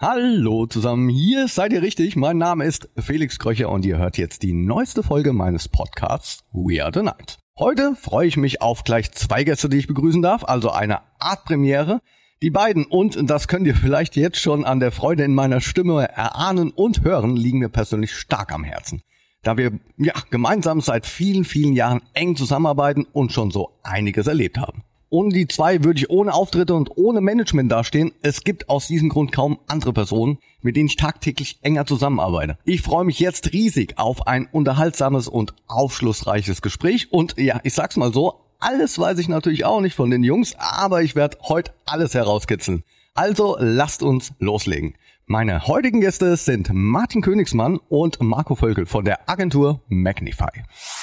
Hallo zusammen, hier seid ihr richtig. Mein Name ist Felix Kröcher und ihr hört jetzt die neueste Folge meines Podcasts We Are the Night. Heute freue ich mich auf gleich zwei Gäste, die ich begrüßen darf, also eine Art Premiere. Die beiden, und das könnt ihr vielleicht jetzt schon an der Freude in meiner Stimme erahnen und hören, liegen mir persönlich stark am Herzen. Da wir ja gemeinsam seit vielen, vielen Jahren eng zusammenarbeiten und schon so einiges erlebt haben. Ohne die zwei würde ich ohne Auftritte und ohne Management dastehen. Es gibt aus diesem Grund kaum andere Personen, mit denen ich tagtäglich enger zusammenarbeite. Ich freue mich jetzt riesig auf ein unterhaltsames und aufschlussreiches Gespräch. Und ja, ich sag's mal so, alles weiß ich natürlich auch nicht von den Jungs, aber ich werde heute alles herauskitzeln. Also lasst uns loslegen. Meine heutigen Gäste sind Martin Königsmann und Marco Völkel von der Agentur Magnify.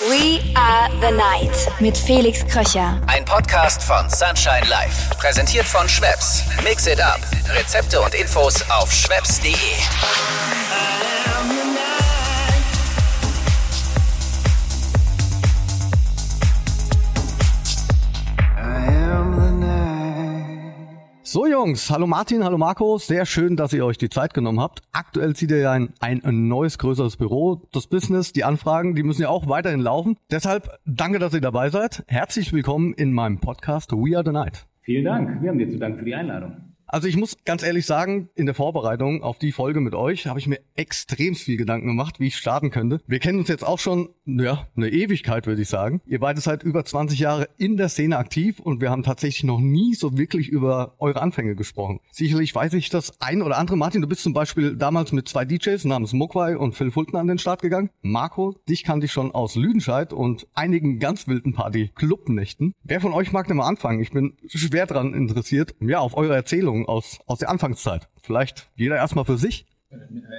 We are the night mit Felix Kröcher. Ein Podcast von Sunshine Life. Präsentiert von Schweppes. Mix it up. Rezepte und Infos auf schweppes.de. So Jungs, hallo Martin, hallo Marco, sehr schön, dass ihr euch die Zeit genommen habt. Aktuell zieht ihr ja ein, ein neues, größeres Büro. Das Business, die Anfragen, die müssen ja auch weiterhin laufen. Deshalb danke, dass ihr dabei seid. Herzlich willkommen in meinem Podcast We Are the Night. Vielen Dank, wir haben dir zu danken für die Einladung. Also ich muss ganz ehrlich sagen, in der Vorbereitung auf die Folge mit euch habe ich mir extrem viel Gedanken gemacht, wie ich starten könnte. Wir kennen uns jetzt auch schon, ja, eine Ewigkeit würde ich sagen. Ihr beide seid über 20 Jahre in der Szene aktiv und wir haben tatsächlich noch nie so wirklich über eure Anfänge gesprochen. Sicherlich weiß ich das ein oder andere. Martin, du bist zum Beispiel damals mit zwei DJs namens Mogwai und Phil Fulton an den Start gegangen. Marco, dich kannte ich schon aus Lüdenscheid und einigen ganz wilden Party-Clubnächten. Wer von euch mag denn mal anfangen? Ich bin schwer dran interessiert, ja, auf eure Erzählung Erinnerungen aus, aus der Anfangszeit? Vielleicht jeder erstmal für sich?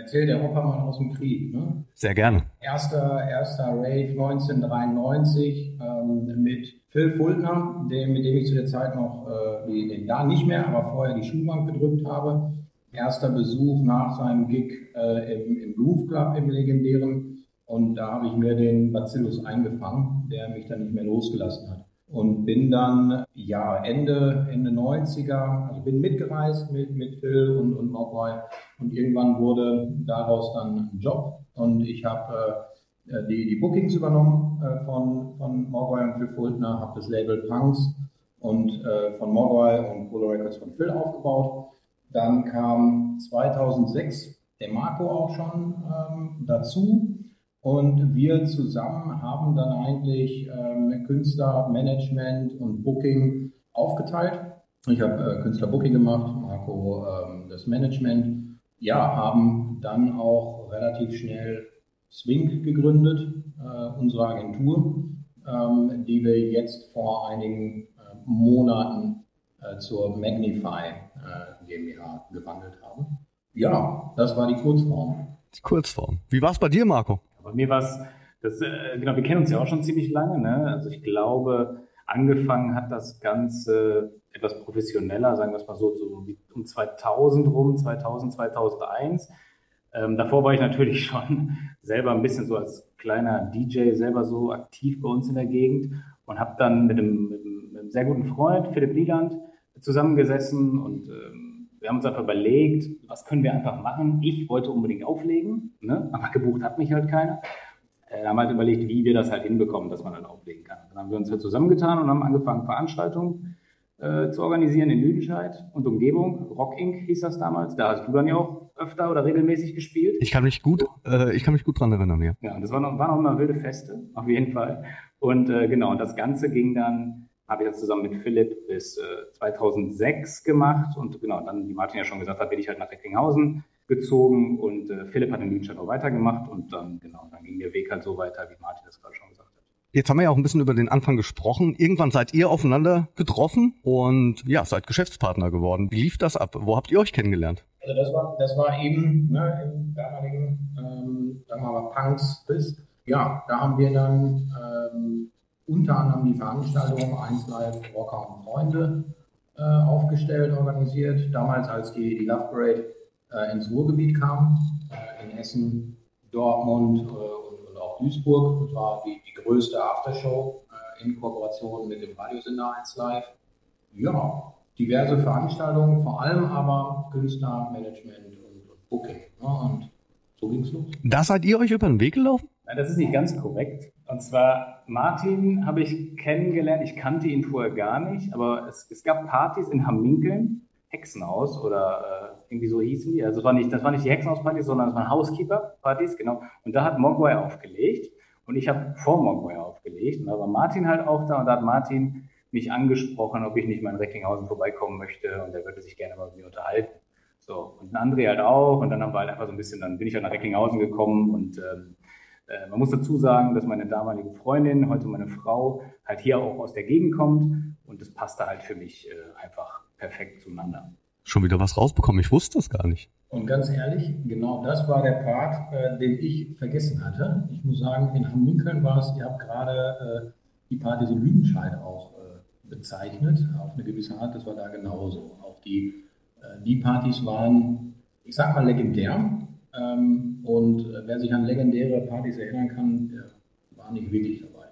Erzählt der Oppermann aus dem Krieg. Ne? Sehr gerne. Erster, erster Rave 1993 ähm, mit Phil Fultner, dem, mit dem ich zu der Zeit noch, äh, den da nicht mehr, aber vorher die Schulbank gedrückt habe. Erster Besuch nach seinem Gig äh, im, im Groove Club, im legendären. Und da habe ich mir den Bacillus eingefangen, der mich dann nicht mehr losgelassen hat und bin dann ja Ende Ende 90er, also bin mitgereist mit mit Phil und und Mogwai und irgendwann wurde daraus dann ein Job. Und ich habe äh, die die Bookings übernommen äh, von von Mogwai und Phil Fultner, habe das Label Punks und äh, von Mogwai und Polo Records von Phil aufgebaut. Dann kam 2006 der Marco auch schon ähm, dazu und wir zusammen haben dann eigentlich ähm, Künstler, Management und Booking aufgeteilt. Ich habe äh, Künstler Booking gemacht, Marco ähm, das Management. Ja, haben dann auch relativ schnell Swing gegründet, äh, unsere Agentur, ähm, die wir jetzt vor einigen äh, Monaten äh, zur Magnify äh, GmbH gewandelt haben. Ja, das war die Kurzform. Die Kurzform. Wie war es bei dir, Marco? Bei mir war es, das, äh, genau, wir kennen uns ja auch schon ziemlich lange, ne? Also ich glaube, angefangen hat das Ganze etwas professioneller, sagen wir es mal so, so um 2000 rum, 2000, 2001. Ähm, davor war ich natürlich schon selber ein bisschen so als kleiner DJ selber so aktiv bei uns in der Gegend und habe dann mit einem, mit einem, sehr guten Freund, Philipp Lieland, zusammengesessen und ähm, wir haben uns einfach überlegt, was können wir einfach machen. Ich wollte unbedingt auflegen, ne? aber gebucht hat mich halt keiner. Äh, haben halt überlegt, wie wir das halt hinbekommen, dass man dann auflegen kann. Dann haben wir uns halt zusammengetan und haben angefangen, Veranstaltungen äh, zu organisieren in Lüdenscheid und Umgebung. Rock Inc. hieß das damals. Da hast du dann ja auch öfter oder regelmäßig gespielt. Ich kann mich gut, äh, ich kann mich gut dran erinnern, ja. Ja, das waren auch, waren auch immer wilde Feste, auf jeden Fall. Und äh, genau, und das Ganze ging dann, habe ich dann zusammen mit Philipp bis äh, 2006 gemacht und genau, dann, wie Martin ja schon gesagt hat, bin ich halt nach Recklinghausen gezogen und äh, Philipp hat in Lüdenscheid auch weitergemacht und dann, genau, dann ging der Weg halt so weiter, wie Martin das gerade schon gesagt hat. Jetzt haben wir ja auch ein bisschen über den Anfang gesprochen. Irgendwann seid ihr aufeinander getroffen und ja, seid Geschäftspartner geworden. Wie lief das ab? Wo habt ihr euch kennengelernt? Also das war, das war eben ne, im damaligen, ähm, sagen wir mal, Punks bis. Ja, da haben wir dann ähm, unter anderem die Veranstaltung 1 Live Rocker und Freunde äh, aufgestellt, organisiert. Damals, als die, die Love Parade äh, ins Ruhrgebiet kam, äh, in Essen, Dortmund äh, und, und, auch Duisburg. Das war die, die größte Aftershow äh, in Kooperation mit dem Radiosender 1 Live. Ja, diverse Veranstaltungen, vor allem aber Künstler, Management und okay. Und so ging's los. Da seid ihr euch über den Weg gelaufen? Nein, das ist nicht ganz korrekt. Und zwar, Martin habe ich kennengelernt, ich kannte ihn vorher gar nicht, aber es, es gab Partys in Hamminkeln, Hexenhaus oder äh, irgendwie so hießen die. Also das war nicht, das war nicht die Hexenhauspartys, sondern das waren Housekeeper-Partys, genau. Und da hat Mogwai aufgelegt und ich habe vor Mogwai aufgelegt und da war Martin halt auch da und da hat Martin mich angesprochen, ob ich nicht mal in Recklinghausen vorbeikommen möchte und er würde sich gerne mal mit mir unterhalten. So, und André halt auch und dann haben wir halt einfach so ein bisschen, dann bin ich halt nach Recklinghausen gekommen und ähm, äh, man muss dazu sagen, dass meine damalige Freundin, heute meine Frau, halt hier auch aus der Gegend kommt und das passte halt für mich äh, einfach perfekt zueinander. Schon wieder was rausbekommen, ich wusste das gar nicht. Und ganz ehrlich, genau das war der Part, äh, den ich vergessen hatte. Ich muss sagen, in Hamminkeln war es, ihr habt gerade die Partys in Lüdenscheid auch bezeichnet, auf eine gewisse Art, das war da genauso. Auch die, die Partys waren, ich sag mal, legendär. Ähm, und äh, wer sich an legendäre Partys erinnern kann, der war nicht wirklich dabei.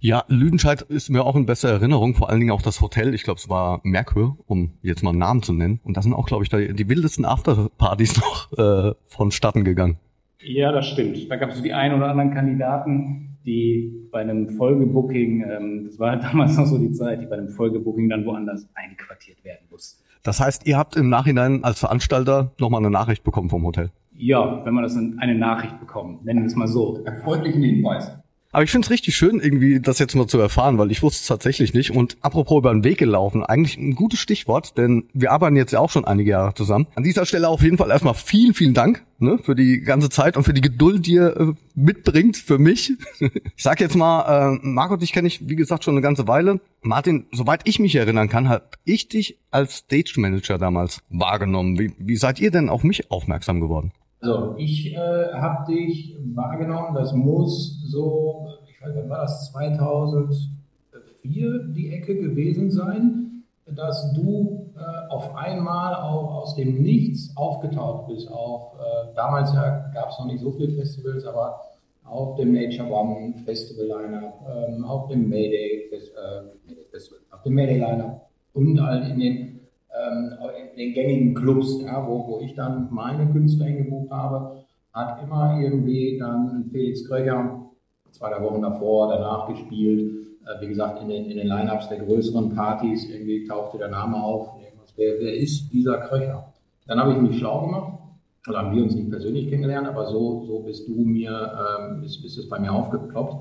Ja, Lüdenscheid ist mir auch in besser Erinnerung, vor allen Dingen auch das Hotel. Ich glaube, es war Merkur, um jetzt mal einen Namen zu nennen. Und da sind auch, glaube ich, die, die wildesten Afterpartys noch äh, vonstatten gegangen. Ja, das stimmt. Da gab es so die ein oder anderen Kandidaten, die bei einem Folgebooking, ähm, das war halt damals noch so die Zeit, die bei einem Folgebooking dann woanders einquartiert werden mussten. Das heißt, ihr habt im Nachhinein als Veranstalter nochmal eine Nachricht bekommen vom Hotel. Ja, wenn man das in eine Nachricht bekommt, nennen wir es mal so. Freundlichen Hinweis. Aber ich finde es richtig schön, irgendwie das jetzt mal zu erfahren, weil ich wusste es tatsächlich nicht. Und apropos über den Weg gelaufen, eigentlich ein gutes Stichwort, denn wir arbeiten jetzt ja auch schon einige Jahre zusammen. An dieser Stelle auf jeden Fall erstmal vielen, vielen Dank ne, für die ganze Zeit und für die Geduld, die ihr äh, mitbringt für mich. ich sag jetzt mal, äh, Marco, dich kenne ich, wie gesagt, schon eine ganze Weile. Martin, soweit ich mich erinnern kann, habe ich dich als Stage Manager damals wahrgenommen. Wie, wie seid ihr denn auf mich aufmerksam geworden? Also, ich äh, habe dich wahrgenommen, das muss so, ich weiß nicht, war das 2004 die Ecke gewesen sein, dass du äh, auf einmal auch aus dem Nichts aufgetaucht bist. Auf, äh, damals ja, gab es noch nicht so viele Festivals, aber auf dem Nature One Festival Liner, ähm, auf dem Mayday, Fest, äh, Festival, auf dem Mayday Liner und halt in den ähm, in den gängigen Clubs, ja, wo, wo ich dann meine Künstler hingebucht habe, hat immer irgendwie dann Felix Kröger zwei, drei Wochen davor, danach gespielt. Äh, wie gesagt, in den, in den Lineups der größeren Partys irgendwie tauchte der Name auf. Wer, wer ist dieser Kröcher? Dann habe ich mich schlau gemacht. Oder haben wir uns nicht persönlich kennengelernt, aber so, so bist du mir, ähm, bist, bist es bei mir aufgeploppt.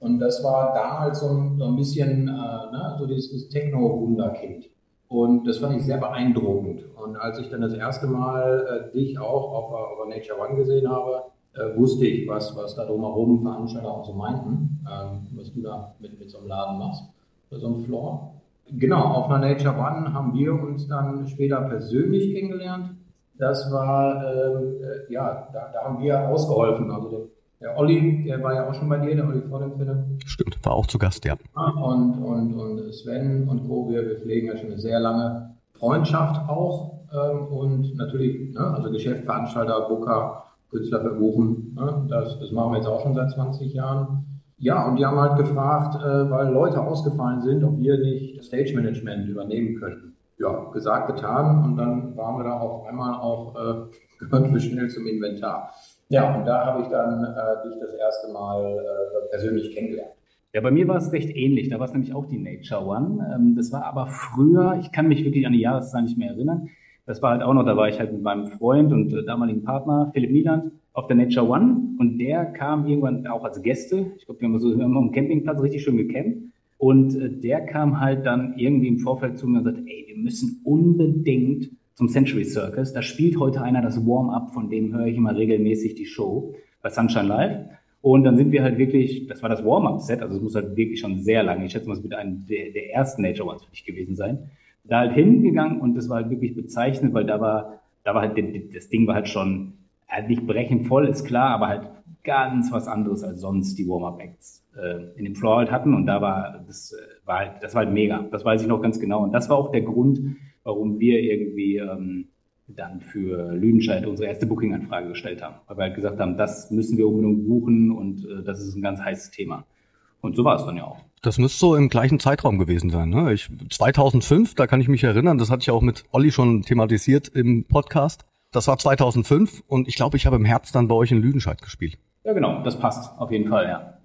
Und das war damals so ein, so ein bisschen, äh, ne, so dieses Techno-Wunderkind. Und das fand ich sehr beeindruckend. Und als ich dann das erste Mal äh, dich auch auf, auf Nature One gesehen habe, äh, wusste ich, was, was da drumherum Veranstalter auch so meinten, ähm, was du da mit, mit so einem Laden machst, für so einem Floor. Genau, auf einer Nature One haben wir uns dann später persönlich kennengelernt. Das war, ähm, äh, ja, da, da haben wir ausgeholfen. Also der Olli, der war ja auch schon bei dir, der Olli vor dem Film. Stimmt, war auch zu Gast, ja. Und, und, und Sven und Co., wir, wir pflegen ja schon eine sehr lange Freundschaft auch. Ähm, und natürlich, ne, also Geschäftsveranstalter, Booker, Künstler verbuchen, ne, das, das machen wir jetzt auch schon seit 20 Jahren. Ja, und die haben halt gefragt, äh, weil Leute ausgefallen sind, ob wir nicht das Stage Management übernehmen könnten. Ja, gesagt, getan. Und dann waren wir da auf einmal auch, äh, gehörten wir schnell zum Inventar. Ja, und da habe ich dann äh, dich das erste Mal äh, persönlich kennengelernt. Ja, bei mir war es recht ähnlich. Da war es nämlich auch die Nature One. Ähm, das war aber früher, ich kann mich wirklich an die Jahreszahl nicht mehr erinnern. Das war halt auch noch, da war ich halt mit meinem Freund und äh, damaligen Partner Philipp Nieland auf der Nature One und der kam irgendwann auch als Gäste. Ich glaube, wir haben so wir haben am Campingplatz richtig schön gecampt. Und äh, der kam halt dann irgendwie im Vorfeld zu mir und sagte, ey, wir müssen unbedingt zum Century Circus. Da spielt heute einer das Warm-up, von dem höre ich immer regelmäßig die Show bei Sunshine Live. Und dann sind wir halt wirklich, das war das Warm-up-Set, also es muss halt wirklich schon sehr lange, ich schätze mal, es wird ein der, der ersten Nature Ones für dich gewesen sein, da halt hingegangen und das war halt wirklich bezeichnend, weil da war, da war halt, das Ding war halt schon, halt nicht brechend voll, ist klar, aber halt ganz was anderes als sonst die Warm-up-Acts äh, in dem Floor halt hatten und da war, das äh, war halt, das war halt mega, das weiß ich noch ganz genau und das war auch der Grund, warum wir irgendwie ähm, dann für Lüdenscheid unsere erste Booking-Anfrage gestellt haben. Weil wir halt gesagt haben, das müssen wir unbedingt buchen und äh, das ist ein ganz heißes Thema. Und so war es dann ja auch. Das müsste so im gleichen Zeitraum gewesen sein. Ne? Ich, 2005, da kann ich mich erinnern, das hatte ich auch mit Olli schon thematisiert im Podcast. Das war 2005 und ich glaube, ich habe im Herbst dann bei euch in Lüdenscheid gespielt. Ja, genau, das passt auf jeden Fall, ja.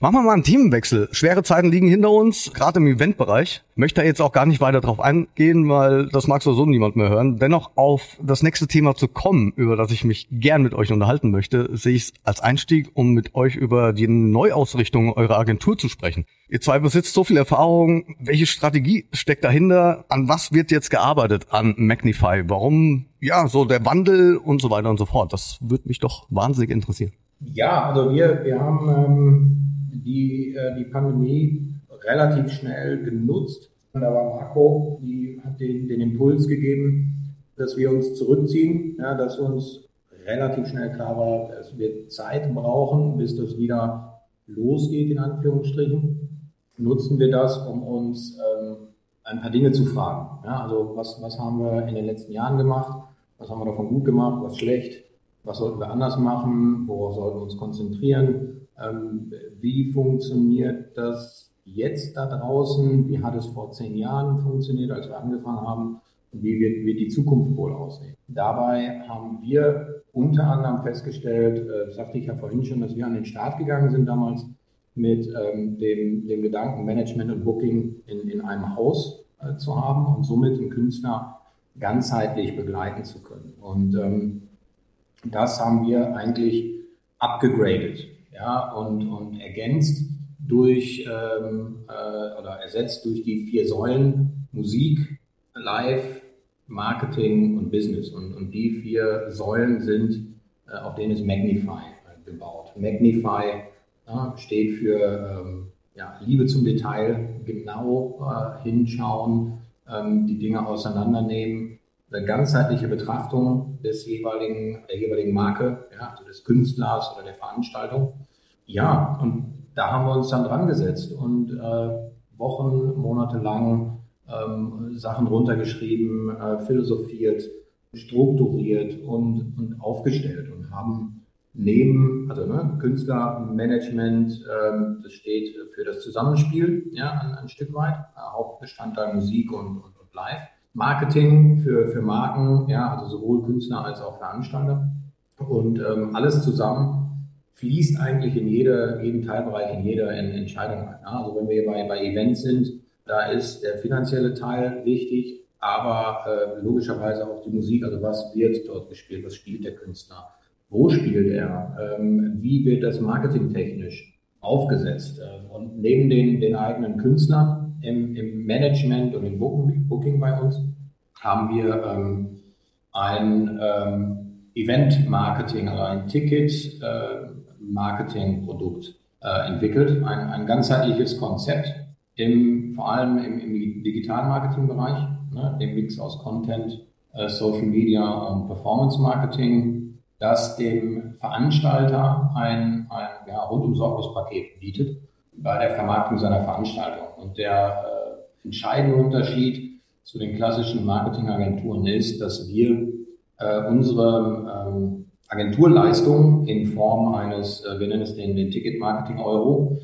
Machen wir mal einen Themenwechsel. Schwere Zeiten liegen hinter uns, gerade im Eventbereich. Möchte da jetzt auch gar nicht weiter drauf eingehen, weil das mag so niemand mehr hören. Dennoch auf das nächste Thema zu kommen, über das ich mich gern mit euch unterhalten möchte, sehe ich es als Einstieg, um mit euch über die Neuausrichtung eurer Agentur zu sprechen. Ihr zwei besitzt so viel Erfahrung. Welche Strategie steckt dahinter? An was wird jetzt gearbeitet an Magnify? Warum, ja, so der Wandel und so weiter und so fort? Das würde mich doch wahnsinnig interessieren. Ja, also wir, wir haben ähm, die, äh, die Pandemie relativ schnell genutzt. Da war Marco, die hat den, den Impuls gegeben, dass wir uns zurückziehen, ja, dass uns relativ schnell klar war, dass wir Zeit brauchen, bis das wieder losgeht, in Anführungsstrichen. Nutzen wir das, um uns ähm, ein paar Dinge zu fragen. Ja, also was, was haben wir in den letzten Jahren gemacht? Was haben wir davon gut gemacht? Was schlecht? Was sollten wir anders machen, worauf sollten wir uns konzentrieren, ähm, wie funktioniert das jetzt da draußen, wie hat es vor zehn Jahren funktioniert, als wir angefangen haben und wie wird, wird die Zukunft wohl aussehen. Dabei haben wir unter anderem festgestellt, äh, sagte ich ja vorhin schon, dass wir an den Start gegangen sind damals mit ähm, dem, dem Gedanken, Management und Booking in, in einem Haus äh, zu haben und somit den Künstler ganzheitlich begleiten zu können. Und ähm, das haben wir eigentlich abgegradet ja, und, und ergänzt durch ähm, äh, oder ersetzt durch die vier Säulen Musik, Live, Marketing und Business. Und, und die vier Säulen sind, äh, auf denen ist Magnify äh, gebaut. Magnify ja, steht für ähm, ja, Liebe zum Detail, genau äh, hinschauen, ähm, die Dinge auseinandernehmen, eine ganzheitliche Betrachtung des jeweiligen, der jeweiligen Marke, ja, also des Künstlers oder der Veranstaltung. Ja, und da haben wir uns dann dran gesetzt und äh, Wochen, Monate lang ähm, Sachen runtergeschrieben, äh, philosophiert, strukturiert und, und aufgestellt und haben neben, also ne, Künstlermanagement, ähm, das steht für das Zusammenspiel, ja, ein, ein Stück weit, äh, Hauptbestandteil Musik und, und, und Live Marketing für, für Marken, ja, also sowohl Künstler als auch Veranstalter. Und ähm, alles zusammen fließt eigentlich in jede, jeden Teilbereich, in jede Entscheidung ein. Ja. Also wenn wir bei, bei Events sind, da ist der finanzielle Teil wichtig, aber äh, logischerweise auch die Musik, also was wird dort gespielt, was spielt der Künstler, wo spielt er, ähm, wie wird das marketingtechnisch aufgesetzt. Äh, und neben den, den eigenen Künstlern im, im Management und im Booking, bei uns haben wir ähm, ein ähm, Event-Marketing, also ein Ticket-Marketing-Produkt äh, äh, entwickelt, ein, ein ganzheitliches Konzept, im, vor allem im, im digitalen Marketing-Bereich, ne, dem Mix aus Content, äh, Social Media und Performance Marketing, das dem Veranstalter ein, ein ja, rundum Paket bietet bei der Vermarktung seiner Veranstaltung. Und der äh, entscheidende Unterschied zu den klassischen Marketingagenturen ist, dass wir äh, unsere ähm, Agenturleistung in Form eines, äh, wir nennen es den, den Ticket-Marketing-Euro,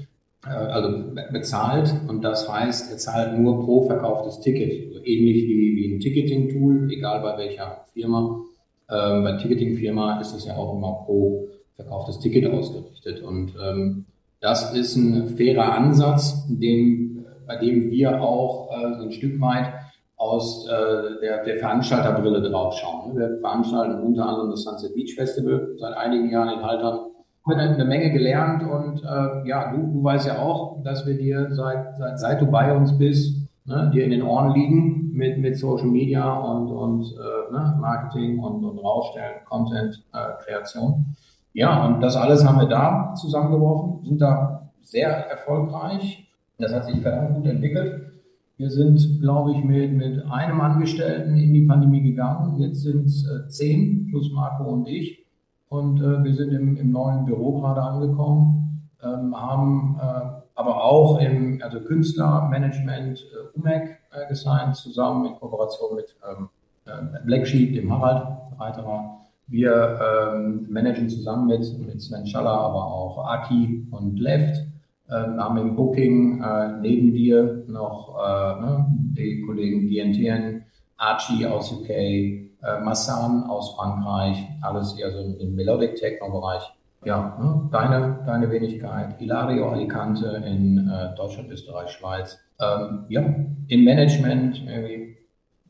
äh, also bezahlt. Und das heißt, er zahlt nur pro verkauftes Ticket. Also ähnlich wie, wie ein Ticketing-Tool, egal bei welcher Firma. Äh, bei Ticketing-Firma ist es ja auch immer pro verkauftes Ticket ausgerichtet. Und ähm, das ist ein fairer Ansatz, dem, bei dem wir auch äh, so ein Stück weit aus äh, der, der Veranstalterbrille draufschauen. Wir veranstalten unter anderem das Sunset Beach Festival seit einigen Jahren in Haltern. Haben eine Menge gelernt und äh, ja, du, du weißt ja auch, dass wir dir seit, seit, seit du bei uns bist, ne, dir in den Ohren liegen mit, mit Social Media und, und äh, ne, Marketing und, und Rausstellen, Content, äh, Kreation. Ja, und das alles haben wir da zusammengeworfen, sind da sehr erfolgreich. Das hat sich verdammt gut entwickelt. Wir sind, glaube ich, mit, mit einem Angestellten in die Pandemie gegangen. Jetzt sind es äh, zehn plus Marco und ich. Und äh, wir sind im, im neuen Büro gerade angekommen, ähm, haben äh, aber auch im also Künstlermanagement äh, UMEC äh, gesigned, zusammen in Kooperation mit ähm, äh, Black Sheep, dem Harald Reiterer wir ähm, managen zusammen mit, mit Sven Schaller, aber auch Aki und Left. Haben im Booking äh, neben dir noch äh, ne, die Kollegen DNTN, Archie aus UK, äh, Äh, Massan aus Frankreich, alles eher so im Melodic Techno-Bereich. Ja, ne? deine, deine Wenigkeit, Ilario Alicante in äh, Deutschland, Österreich, Schweiz. Ähm, ja, im Management irgendwie,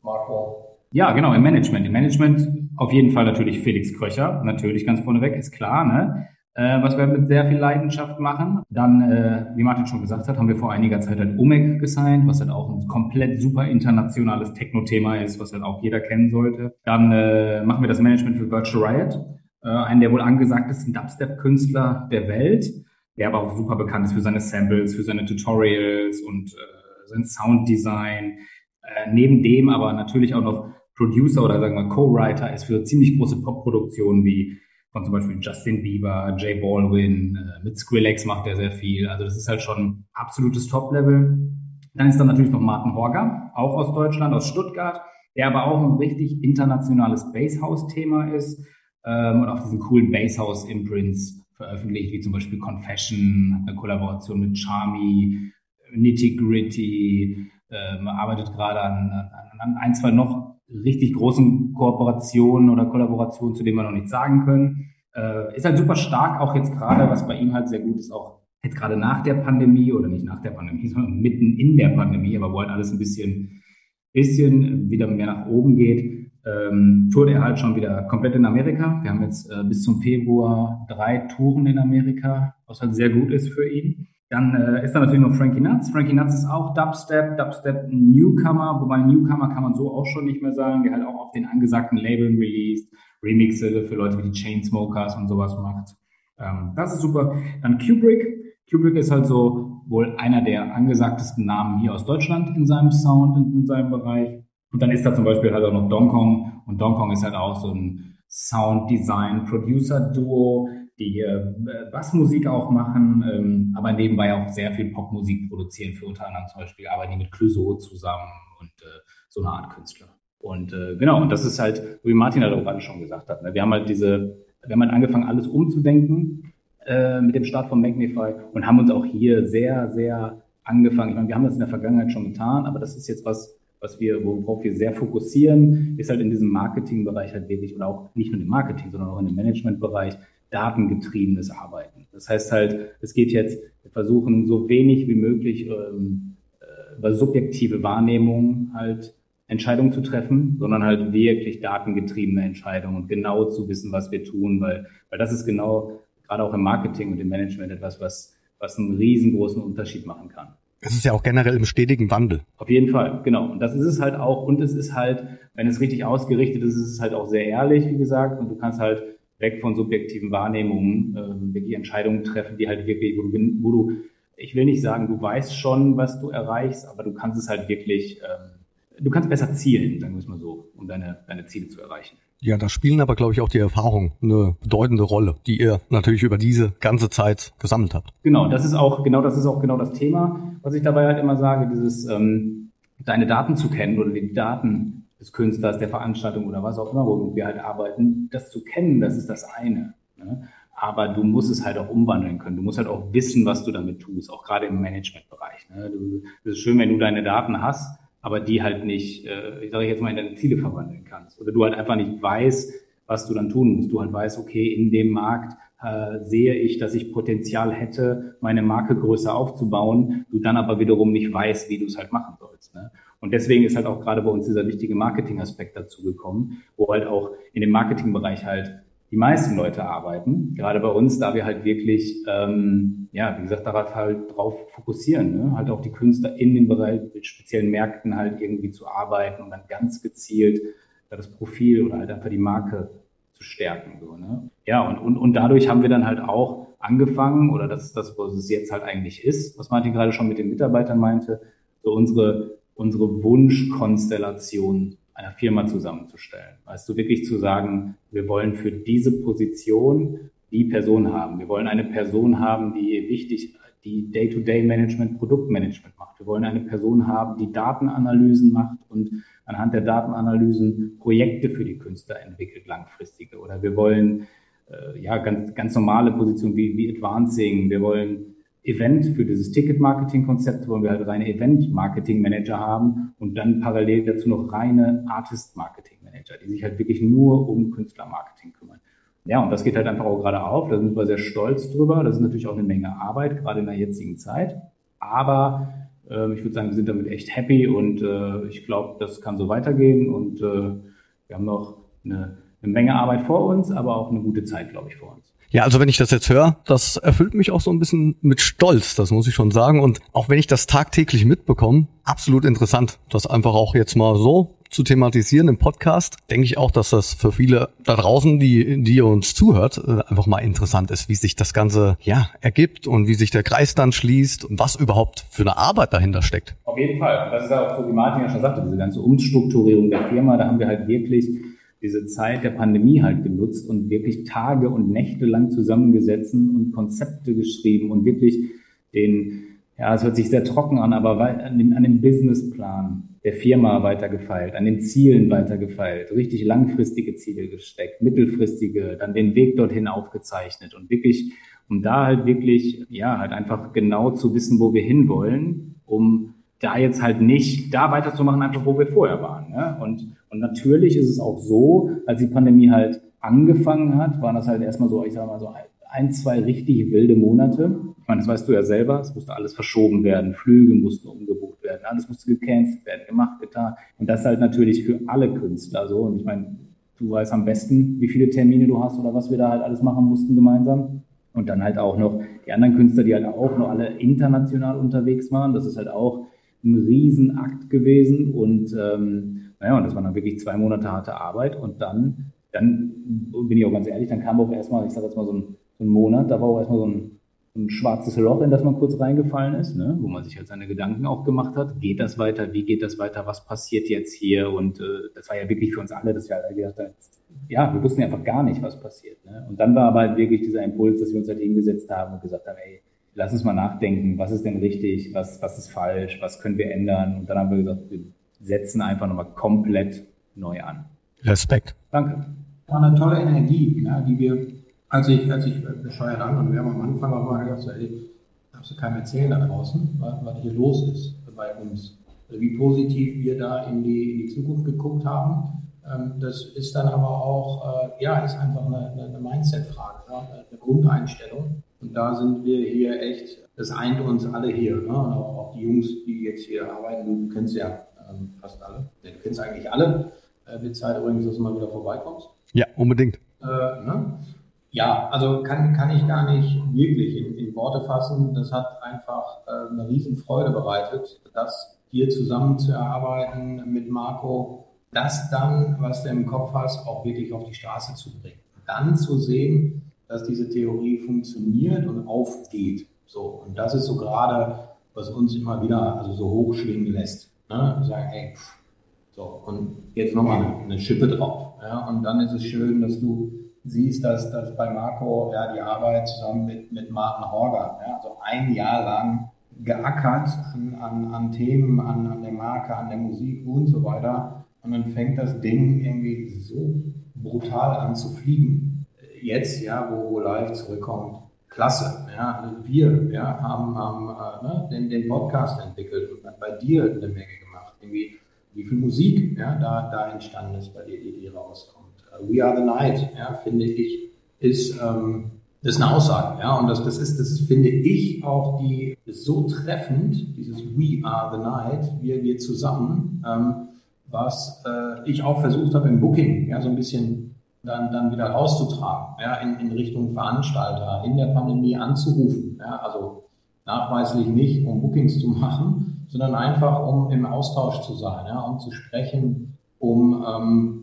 Marco. Ja, genau, im Management. Im Management auf jeden Fall natürlich Felix Kröcher, natürlich ganz vorneweg, ist klar, ne? Äh, was wir mit sehr viel Leidenschaft machen. Dann, äh, wie Martin schon gesagt hat, haben wir vor einiger Zeit halt OMEG gesigned, was halt auch ein komplett super internationales Techno-Thema ist, was halt auch jeder kennen sollte. Dann äh, machen wir das Management für Virtual Riot, äh, einen der wohl angesagtesten Dubstep-Künstler der Welt, der aber auch super bekannt ist für seine Samples, für seine Tutorials und äh, sein Sounddesign. Äh, neben dem aber natürlich auch noch Producer oder sagen wir Co-Writer ist für ziemlich große Pop-Produktionen wie von zum Beispiel Justin Bieber, Jay Baldwin, äh, mit Skrillex macht er sehr viel. Also das ist halt schon absolutes Top-Level. Dann ist da natürlich noch Martin Horger, auch aus Deutschland, aus Stuttgart, der aber auch ein richtig internationales Basshouse-Thema ist ähm, und auch diesen coolen Basshouse-Imprints veröffentlicht, wie zum Beispiel Confession, eine Kollaboration mit Charmy, Nitty Gritty, ähm, arbeitet gerade an, an, an ein, zwei noch richtig großen Kooperationen oder Kollaborationen, zu denen wir noch nichts sagen können. Äh, ist halt super stark, auch jetzt gerade, was bei ihm halt sehr gut ist, auch jetzt gerade nach der Pandemie oder nicht nach der Pandemie, sondern mitten in der Pandemie, aber wo halt alles ein bisschen, bisschen wieder mehr nach oben geht, ähm, tourt er halt schon wieder komplett in Amerika. Wir haben jetzt äh, bis zum Februar drei Touren in Amerika, was halt sehr gut ist für ihn. Dann äh, ist da natürlich noch Frankie Nuts. Frankie Nuts ist auch Dubstep, Dubstep Newcomer, wobei Newcomer kann man so auch schon nicht mehr sagen, der halt auch auf den angesagten Labeln released, Remixe für Leute wie die Chainsmokers und sowas macht. Ähm, das ist super. Dann Kubrick. Kubrick ist halt so wohl einer der angesagtesten Namen hier aus Deutschland in seinem Sound und in seinem Bereich. Und dann ist da zum Beispiel halt auch noch Donkong. Und Donkong ist halt auch so ein Sound Design Producer Duo, die äh, Bassmusik auch machen, ähm, aber nebenbei auch sehr viel Popmusik produzieren, für unter anderem zum Beispiel arbeiten die mit Clouseau zusammen und äh, so eine Art Künstler. Und äh, genau, und das ist halt, wie Martin halt auch gerade schon gesagt hat, ne? wir haben halt diese, wir haben halt angefangen, alles umzudenken äh, mit dem Start von Magnify und haben uns auch hier sehr, sehr angefangen. Ich meine, wir haben das in der Vergangenheit schon getan, aber das ist jetzt was, was wir, worauf wir sehr fokussieren, ist halt in diesem Marketingbereich halt wirklich, oder auch nicht nur im Marketing, sondern auch in dem Managementbereich, datengetriebenes Arbeiten. Das heißt halt, es geht jetzt, wir versuchen so wenig wie möglich ähm, äh, über subjektive Wahrnehmung halt Entscheidungen zu treffen, sondern halt wirklich datengetriebene Entscheidungen und genau zu wissen, was wir tun, weil, weil das ist genau gerade auch im Marketing und im Management etwas, was, was einen riesengroßen Unterschied machen kann. Es ist ja auch generell im stetigen Wandel. Auf jeden Fall, genau. Und das ist es halt auch. Und es ist halt, wenn es richtig ausgerichtet ist, ist es halt auch sehr ehrlich, wie gesagt. Und du kannst halt weg von subjektiven Wahrnehmungen äh, wirklich Entscheidungen treffen, die halt wirklich, wo du, wo du, ich will nicht sagen, du weißt schon, was du erreichst, aber du kannst es halt wirklich, ähm, du kannst besser zielen, sagen wir es mal so, um deine, deine Ziele zu erreichen. Ja, da spielen aber, glaube ich, auch die Erfahrungen eine bedeutende Rolle, die ihr natürlich über diese ganze Zeit gesammelt habt. Genau, das ist auch genau, das ist auch genau das Thema, was ich dabei halt immer sage, dieses ähm, deine Daten zu kennen oder die Daten des Künstlers, der Veranstaltung oder was auch immer, wo wir halt arbeiten, das zu kennen, das ist das eine. Ne? Aber du musst es halt auch umwandeln können. Du musst halt auch wissen, was du damit tust, auch gerade im Managementbereich. Ne? es ist schön, wenn du deine Daten hast, aber die halt nicht, äh, ich sage jetzt mal, in deine Ziele verwandeln kannst. Oder du halt einfach nicht weißt, was du dann tun musst. Du halt weißt, okay, in dem Markt äh, sehe ich, dass ich Potenzial hätte, meine Marke größer aufzubauen, du dann aber wiederum nicht weißt, wie du es halt machen sollst. Ne? Und deswegen ist halt auch gerade bei uns dieser wichtige Marketing-Aspekt dazu gekommen, wo halt auch in dem Marketingbereich halt die meisten Leute arbeiten. Gerade bei uns, da wir halt wirklich, ähm, ja, wie gesagt, darauf halt drauf fokussieren, ne? halt auch die Künstler in den Bereich mit speziellen Märkten halt irgendwie zu arbeiten und dann ganz gezielt das Profil oder halt einfach die Marke zu stärken. So, ne? Ja, und, und, und dadurch haben wir dann halt auch angefangen, oder das ist das, was es jetzt halt eigentlich ist, was Martin gerade schon mit den Mitarbeitern meinte, so unsere unsere Wunschkonstellation einer Firma zusammenzustellen. Weißt du, wirklich zu sagen, wir wollen für diese Position die Person haben. Wir wollen eine Person haben, die wichtig, die Day-to-Day-Management, Produktmanagement macht. Wir wollen eine Person haben, die Datenanalysen macht und anhand der Datenanalysen Projekte für die Künstler entwickelt, langfristige. Oder wir wollen äh, ja ganz, ganz normale Positionen wie, wie Advancing. Wir wollen Event für dieses Ticket-Marketing-Konzept wollen wir halt reine Event-Marketing-Manager haben und dann parallel dazu noch reine Artist-Marketing-Manager. Manager, die sich halt wirklich nur um Künstlermarketing kümmern. Ja, und das geht halt einfach auch gerade auf. Da sind wir sehr stolz drüber. Das ist natürlich auch eine Menge Arbeit, gerade in der jetzigen Zeit. Aber äh, ich würde sagen, wir sind damit echt happy und äh, ich glaube, das kann so weitergehen. Und äh, wir haben noch eine, eine Menge Arbeit vor uns, aber auch eine gute Zeit, glaube ich, vor uns. Ja, also wenn ich das jetzt höre, das erfüllt mich auch so ein bisschen mit Stolz, das muss ich schon sagen. Und auch wenn ich das tagtäglich mitbekomme, absolut interessant, das einfach auch jetzt mal so zu thematisieren im Podcast, denke ich auch, dass das für viele da draußen, die, die uns zuhört, äh, einfach mal interessant ist, wie sich das Ganze ja ergibt und wie sich der Kreis dann schließt und was überhaupt für eine Arbeit dahinter steckt. Auf jeden Fall. Das ist auch so, wie Martin ja schon sagte, diese ganze Umstrukturierung der Firma, da haben wir halt wirklich diese Zeit der Pandemie halt genutzt und wirklich Tage und Nächte lang zusammengesetzt und Konzepte geschrieben und wirklich den, ja, es hört sich sehr trocken an, aber an den, an den Businessplan der Firma weitergefeilt, an den Zielen weitergefeilt, richtig langfristige Ziele gesteckt, mittelfristige, dann den Weg dorthin aufgezeichnet und wirklich, um da halt wirklich, ja, halt einfach genau zu wissen, wo wir hinwollen, um da jetzt halt nicht da weiterzumachen, einfach wo wir vorher waren. Ne? Und, und natürlich ist es auch so, als die Pandemie halt angefangen hat, waren das halt erstmal so, ich sag mal so ein, zwei richtig wilde Monate. Ich meine, das weißt du ja selber, es musste alles verschoben werden, Flüge mussten umgebucht werden, alles musste gecancelt werden, gemacht, getan. Und das halt natürlich für alle Künstler so. Und ich meine, du weißt am besten, wie viele Termine du hast oder was wir da halt alles machen mussten gemeinsam. Und dann halt auch noch die anderen Künstler, die halt auch noch alle international unterwegs waren. Das ist halt auch ein Riesenakt gewesen und ähm, naja, und das waren dann wirklich zwei Monate harte Arbeit und dann, dann bin ich auch ganz ehrlich, dann kam auch erstmal, ich sage jetzt mal so ein, so ein Monat, da war auch erstmal so ein, ein schwarzes Loch, in das man kurz reingefallen ist, ne? wo man sich halt seine Gedanken auch gemacht hat. Geht das weiter? Wie geht das weiter? Was passiert jetzt hier? Und äh, das war ja wirklich für uns alle, dass wir alle gedacht haben, ja, wir wussten ja einfach gar nicht, was passiert. Ne? Und dann war aber halt wirklich dieser Impuls, dass wir uns halt hingesetzt haben und gesagt haben, ey, lass uns mal nachdenken, was ist denn richtig, was, was ist falsch, was können wir ändern. Und dann haben wir gesagt, wir setzen einfach nochmal komplett neu an. Respekt. Danke. War eine tolle Energie, ja, die wir, als ich, als ich bescheuert an und wir haben am Anfang auch mal gesagt, so, ey, darfst du keinem erzählen da draußen, was, was hier los ist bei uns. Also wie positiv wir da in die, in die Zukunft geguckt haben. Ähm, das ist dann aber auch, äh, ja, ist einfach eine, eine Mindset-Frage, eine Grundeinstellung. Und da sind wir hier echt, das eint uns alle hier. Ne? Und auch, auch, die Jungs, die jetzt hier arbeiten, du kennst ja ähm, fast alle. Du kennst eigentlich alle. Äh, wird Zeit übrigens, dass du mal wieder vorbeikommst. Ja, unbedingt. Äh, ne? Ja, also kann, kann ich gar nicht wirklich in, in Worte fassen. Das hat einfach äh, eine Riesenfreude bereitet, das hier zusammen zu erarbeiten mit Marco, das dann, was du im Kopf hast, auch wirklich auf die Straße zu bringen. Dann zu sehen, dass diese Theorie funktioniert und aufgeht. So, und das ist so gerade, was uns immer wieder also so hochschwingen lässt. Ne? Sagen, ey, pff, so, und jetzt nochmal eine, eine Schippe drauf. Ja? Und dann ist es schön, dass du siehst, dass, dass bei Marco ja, die Arbeit zusammen mit, mit Martin Horger, ja, also ein Jahr lang geackert an, an, an Themen, an, an der Marke, an der Musik und so weiter. Und dann fängt das Ding irgendwie so brutal an zu fliegen jetzt, ja, wo, wo live zurückkommt, klasse. Ja, also wir ja, haben, haben äh, ne, den, den Podcast entwickelt und bei dir eine Menge gemacht. Irgendwie, wie viel Musik ja, da, da entstanden ist bei dir, die, die rauskommt. Uh, We Are the Night, ja, finde ich, ist, ähm, ist eine Aussage. Ja, und das, das, ist, das finde ich, auch die ist so treffend, dieses We Are the Night, wir, wir zusammen, ähm, was äh, ich auch versucht habe im Booking, ja, so ein bisschen dann, dann wieder rauszutragen, ja, in, in Richtung Veranstalter, in der Pandemie anzurufen. Ja, also nachweislich nicht, um Bookings zu machen, sondern einfach, um im Austausch zu sein, ja, um zu sprechen, um ähm,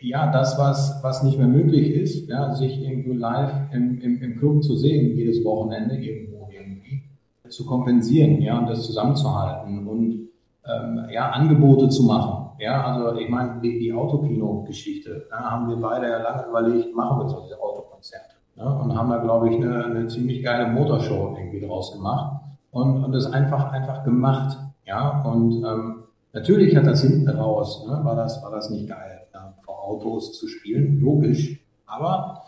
ja, das, was, was nicht mehr möglich ist, ja, sich irgendwie live im, im, im Club zu sehen, jedes Wochenende irgendwo irgendwie, zu kompensieren, ja, und das zusammenzuhalten und ähm, ja, Angebote zu machen ja, also ich meine, die, die Autokino-Geschichte, da haben wir beide ja lange überlegt, machen wir solche Autokonzerte. Ne? Und haben da, glaube ich, eine, eine ziemlich geile Motorshow irgendwie draus gemacht und, und das einfach, einfach gemacht. Ja, und ähm, natürlich hat das hinten raus, ne, war, das, war das nicht geil, ja, vor Autos zu spielen, logisch, aber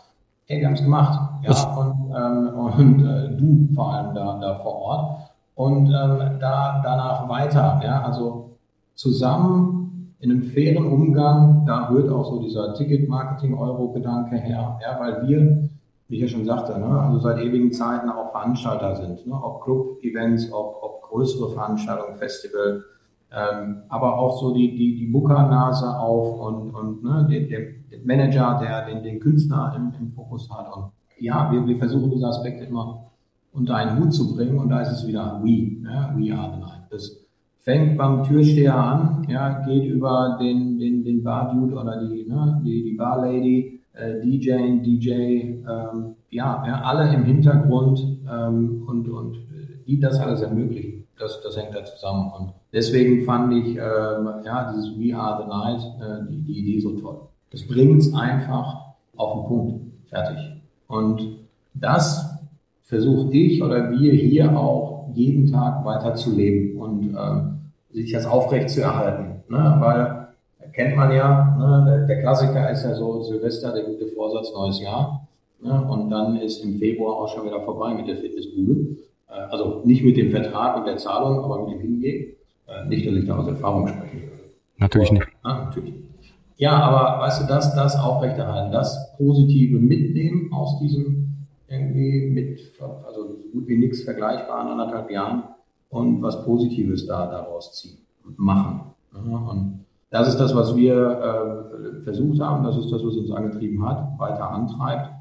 hey, wir haben es gemacht. Ja, und, ähm, und äh, du vor allem da, da vor Ort. Und ähm, da danach weiter, ja, also zusammen in einem fairen Umgang, da rührt auch so dieser Ticket-Marketing-Euro-Gedanke her, ja, weil wir, wie ich ja schon sagte, ne, also seit ewigen Zeiten auch Veranstalter sind, ne, ob Club-Events, ob, ob größere Veranstaltungen, Festival, ähm, aber auch so die, die, die Booker-Nase auf und, und ne, den, den Manager, der den, den Künstler im, im Fokus hat. Und ja, wir, wir versuchen diese Aspekte immer unter einen Hut zu bringen und da ist es wieder we, ja, we are the night. Das fängt beim Türsteher an, ja, geht über den, den, den Bar-Dude oder die, ne, die, die Bar-Lady, äh, DJ, DJ, ähm, ja, ja, alle im Hintergrund ähm, und, und die das alles ermöglichen das, das hängt da zusammen. Und deswegen fand ich ähm, ja, dieses We Are the Night, äh, die, die Idee so toll. Das bringt es einfach auf den Punkt. Fertig. Und das versuche ich oder wir hier auch jeden Tag weiter zu leben und ähm, sich das aufrecht zu erhalten. Ne? Weil kennt man ja, ne? der, der Klassiker ist ja so Silvester, der gute Vorsatz, neues Jahr. Ne? Und dann ist im Februar auch schon wieder vorbei mit der Fitnessbude. Äh, also nicht mit dem Vertrag und der Zahlung, aber mit dem Hingehen. Äh, nicht, dass ich da aus Erfahrung sprechen würde. Natürlich nicht. Ah, natürlich. Ja, aber weißt du, das, das aufrechterhalten, das Positive mitnehmen aus diesem irgendwie mit, also so gut wie nichts vergleichbar in anderthalb Jahren und was Positives da daraus ziehen und machen. Und das ist das, was wir äh, versucht haben, das ist das, was uns angetrieben hat, weiter antreibt.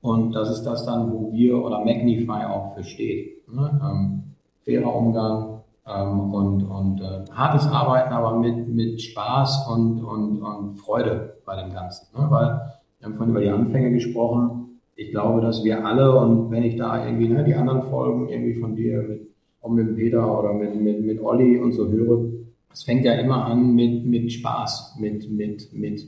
Und das ist das dann, wo wir oder Magnify auch für steht. Ne? Ähm, fairer Umgang ähm, und, und äh, hartes Arbeiten, aber mit, mit Spaß und, und, und Freude bei dem Ganzen. Ne? Weil wir haben vorhin über die Anfänge gesprochen. Ich glaube, dass wir alle, und wenn ich da irgendwie ne, die anderen Folgen irgendwie von dir mit, auch mit Peter oder mit, mit, mit Olli und so höre, es fängt ja immer an mit, mit Spaß, mit, mit, mit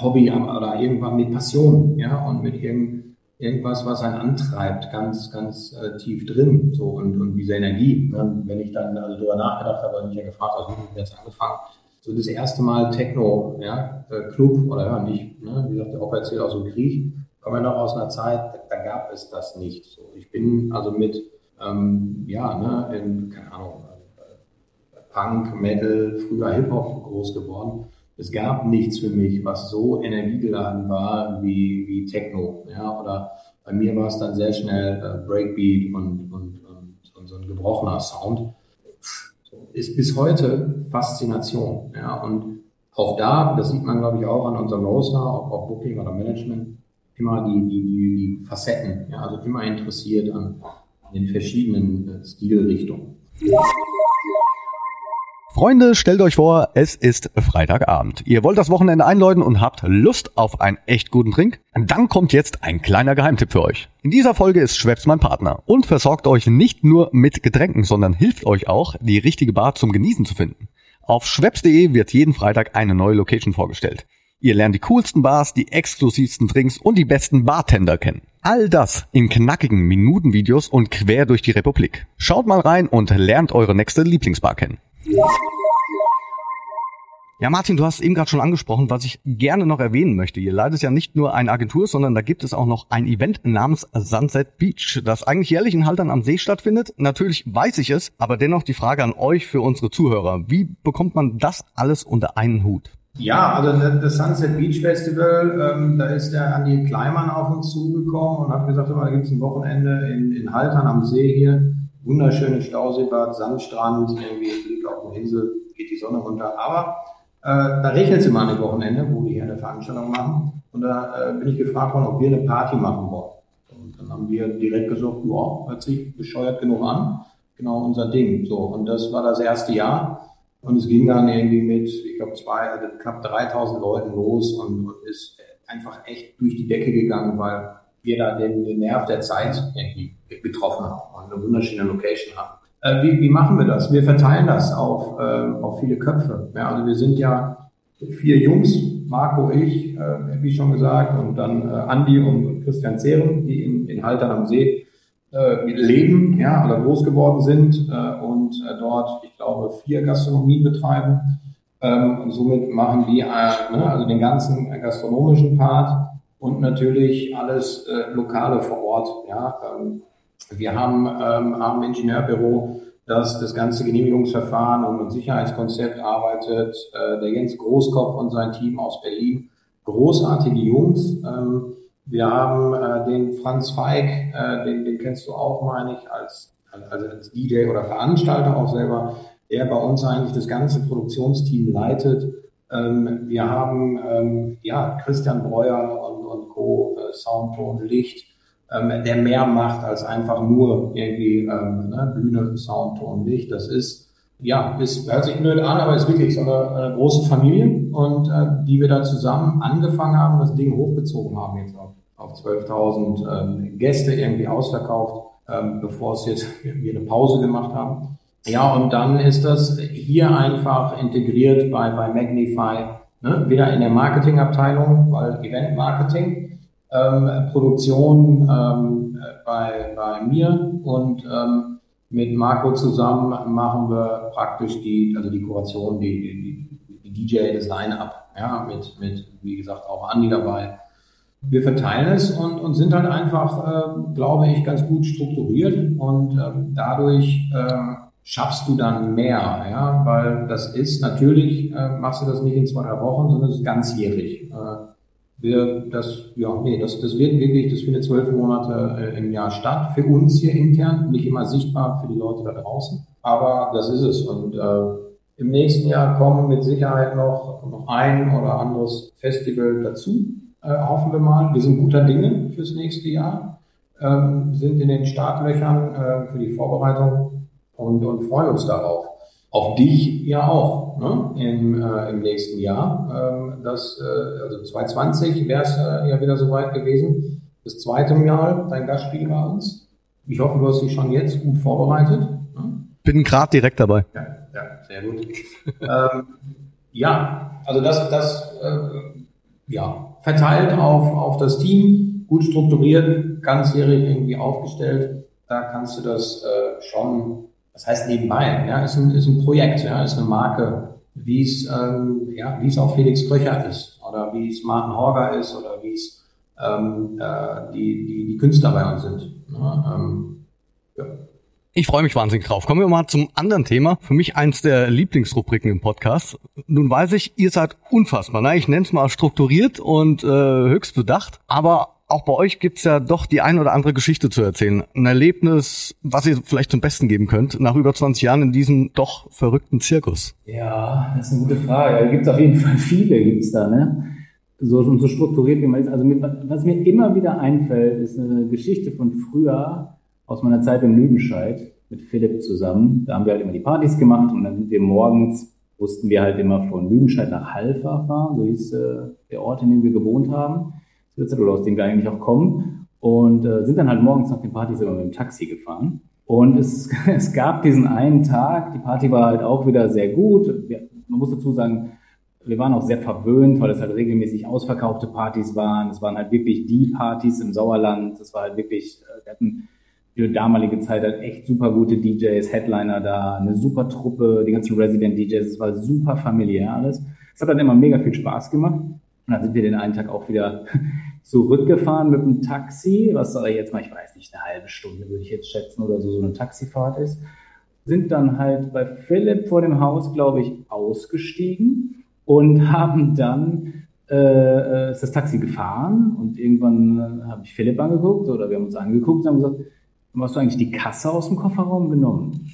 Hobby oder irgendwann mit Passion, ja, und mit irgendeinem irgendwas, was einen antreibt, ganz, ganz äh, tief drin, so und, und diese Energie. Ne? Wenn ich dann also darüber nachgedacht habe, habe ich ja gefragt, also wie jetzt angefangen, so das erste Mal Techno, ja, äh, Club oder ja nicht, ne? wie gesagt, der Opa erzählt auch so Krieg, komme ja noch aus einer Zeit, da, gab es das nicht. So, ich bin also mit, ähm, ja, ne, in, keine Ahnung, äh, Punk, Metal, früher Hip Hop groß geworden es gab nichts für mich, was so energiegeladen war wie, wie Techno. Ja? Oder bei mir war es dann sehr schnell äh, Breakbeat und, und, und, und, so ein gebrochener Sound. Ist bis heute Faszination. Ja? Und auch da, das sieht man glaube ich auch an unserem Roster, ob, ob Booking oder Management, immer die, die, die, die Facetten, ja? also immer interessiert an, an den verschiedenen äh, Stilrichtungen. Freunde, stellt euch vor, es ist Freitagabend. Ihr wollt das Wochenende einläuten und habt Lust auf einen echt guten Drink? Dann kommt jetzt ein kleiner Geheimtipp für euch. In dieser Folge ist Schweppes mein Partner und versorgt euch nicht nur mit Getränken, sondern hilft euch auch, die richtige Bar zum Genießen zu finden. Auf schweppes.de wird jeden Freitag eine neue Location vorgestellt. Ihr lernt die coolsten Bars, die exklusivsten Drinks und die besten Bartender kennen. All das in knackigen Minutenvideos und quer durch die Republik. Schaut mal rein und lernt eure nächste Lieblingsbar kennen. Ja, Martin, du hast eben gerade schon angesprochen, was ich gerne noch erwähnen möchte. Ihr leitet ja nicht nur eine Agentur, sondern da gibt es auch noch ein Event namens Sunset Beach, das eigentlich jährlich in Haltern am See stattfindet. Natürlich weiß ich es, aber dennoch die Frage an euch für unsere Zuhörer. Wie bekommt man das alles unter einen Hut? Ja, also das Sunset Beach Festival, ähm, da ist der Andi Kleimann auf uns zugekommen und hat gesagt, da gibt es ein Wochenende in, in Haltern am See hier wunderschönes Stauseebad, Sandstrand, irgendwie Blick auf eine Insel, geht die Sonne runter. Aber äh, da regnet es immer an Wochenende, wo wir hier eine Veranstaltung machen. Und da äh, bin ich gefragt worden, ob wir eine Party machen wollen. Und dann haben wir direkt gesagt, ja, hört sich bescheuert genug an. Genau unser Ding. So, und das war das erste Jahr. Und es ging dann irgendwie mit, ich glaube, zwei, also knapp 3000 Leuten los und, und ist einfach echt durch die Decke gegangen, weil wir da den, den Nerv der Zeit irgendwie getroffen haben und eine wunderschöne Location haben. Äh, wie, wie machen wir das? Wir verteilen das auf, äh, auf viele Köpfe. Ja, also wir sind ja vier Jungs, Marco, ich, äh, wie schon gesagt, und dann äh, Andi und Christian Zehren, die in, in Haltern am See äh, leben, ja, oder groß geworden sind äh, und äh, dort, ich glaube, vier Gastronomien betreiben. Ähm, und somit machen die äh, ne, also den ganzen gastronomischen Part und natürlich alles äh, Lokale vor Ort. Ja, ähm, wir haben, ähm, ein Ingenieurbüro dass das ganze Genehmigungsverfahren und ein Sicherheitskonzept arbeitet. Äh, der Jens Großkopf und sein Team aus Berlin. Großartige Jungs. Ähm, wir haben äh, den Franz Feig, äh, den, den kennst du auch, meine ich, als, also als DJ oder Veranstalter auch selber, der bei uns eigentlich das ganze Produktionsteam leitet. Ähm, wir haben ähm, ja Christian Breuer und, und Co. Äh, Soundton Licht ähm, der mehr macht als einfach nur irgendwie ähm, ne, Bühne, Sound, Ton, Licht. Das ist, ja, ist, hört sich blöd an, aber ist wirklich so eine, eine große Familie und äh, die wir da zusammen angefangen haben, das Ding hochgezogen haben jetzt auf, auf 12.000 ähm, Gäste irgendwie ausverkauft, ähm, bevor es jetzt wir eine Pause gemacht haben. Ja, und dann ist das hier einfach integriert bei, bei Magnify, ne? wieder in der Marketingabteilung, weil Event Marketing ähm, Produktion ähm, bei, bei mir und ähm, mit Marco zusammen machen wir praktisch die, also die Kuration, die, die, die DJ, das Line-Up, ja, mit, mit, wie gesagt, auch Andi dabei. Wir verteilen es und, und sind halt einfach, äh, glaube ich, ganz gut strukturiert und äh, dadurch äh, schaffst du dann mehr, ja, weil das ist natürlich, äh, machst du das nicht in zwei, drei Wochen, sondern es ist ganzjährig. Äh, wir, das, ja, nee, das, das wird wirklich, das findet zwölf Monate äh, im Jahr statt. Für uns hier intern, nicht immer sichtbar für die Leute da draußen. Aber das ist es. Und äh, im nächsten Jahr kommen mit Sicherheit noch, noch ein oder anderes Festival dazu. Äh, hoffen wir mal. Wir sind guter Dinge fürs nächste Jahr. Ähm, sind in den Startlöchern äh, für die Vorbereitung und, und freuen uns darauf auf dich ja auch ne? Im, äh, im nächsten Jahr. Ähm, das, äh, also 2020 wäre es äh, ja wieder soweit gewesen. Das zweite Mal dein Gastspiel bei uns. Ich hoffe, du hast dich schon jetzt gut vorbereitet. Ne? Bin gerade direkt dabei. Ja, ja sehr gut. ähm, ja, also das, das äh, ja, verteilt auf, auf das Team, gut strukturiert, ganzjährig irgendwie aufgestellt. Da kannst du das äh, schon das heißt nebenbei, ja, ist ein, ist ein Projekt, ja, ist eine Marke, wie es, ähm, ja, wie es auch Felix Kröcher ist oder wie es Martin Horger ist oder wie es ähm, äh, die, die, die Künstler bei uns sind. Ne? Ähm. Ich freue mich wahnsinnig drauf. Kommen wir mal zum anderen Thema. Für mich eins der Lieblingsrubriken im Podcast. Nun weiß ich, ihr seid unfassbar. Ne? Ich nenne es mal strukturiert und äh, höchst bedacht. Aber auch bei euch gibt's ja doch die ein oder andere Geschichte zu erzählen. Ein Erlebnis, was ihr vielleicht zum Besten geben könnt, nach über 20 Jahren in diesem doch verrückten Zirkus. Ja, das ist eine gute Frage. Da gibt's auf jeden Fall viele, gibt's da, ne? So, und so strukturiert, wie man ist. Also, mit, was mir immer wieder einfällt, ist eine Geschichte von früher, aus meiner Zeit in Lüdenscheid, mit Philipp zusammen. Da haben wir halt immer die Partys gemacht und dann sind wir morgens, mussten wir halt immer von Lüdenscheid nach Halfa fahren, so hieß äh, der Ort, in dem wir gewohnt haben oder aus dem wir eigentlich auch kommen. Und äh, sind dann halt morgens nach den Partys immer mit dem Taxi gefahren. Und es, es gab diesen einen Tag, die Party war halt auch wieder sehr gut. Wir, man muss dazu sagen, wir waren auch sehr verwöhnt, weil es halt regelmäßig ausverkaufte Partys waren. Es waren halt wirklich die Partys im Sauerland. Es war halt wirklich, äh, wir hatten für damalige Zeit halt echt super gute DJs, Headliner da, eine super Truppe, die ganzen Resident DJs. Es war super familiär alles. Es hat dann immer mega viel Spaß gemacht. Und dann sind wir den einen Tag auch wieder zurückgefahren mit dem Taxi, was aber jetzt mal, ich weiß nicht, eine halbe Stunde würde ich jetzt schätzen oder so, so eine Taxifahrt ist. Sind dann halt bei Philipp vor dem Haus, glaube ich, ausgestiegen und haben dann äh, äh, ist das Taxi gefahren und irgendwann äh, habe ich Philipp angeguckt oder wir haben uns angeguckt und haben gesagt, hast du eigentlich die Kasse aus dem Kofferraum genommen?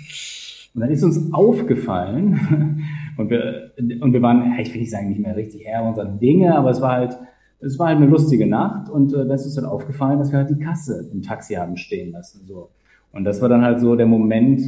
Und dann ist uns aufgefallen und wir, und wir waren, ich will nicht sagen, nicht mehr richtig Herr unserer Dinge, aber es war halt, es war halt eine lustige Nacht und äh, das ist dann aufgefallen, dass wir halt die Kasse im Taxi haben stehen lassen. So. Und das war dann halt so der Moment,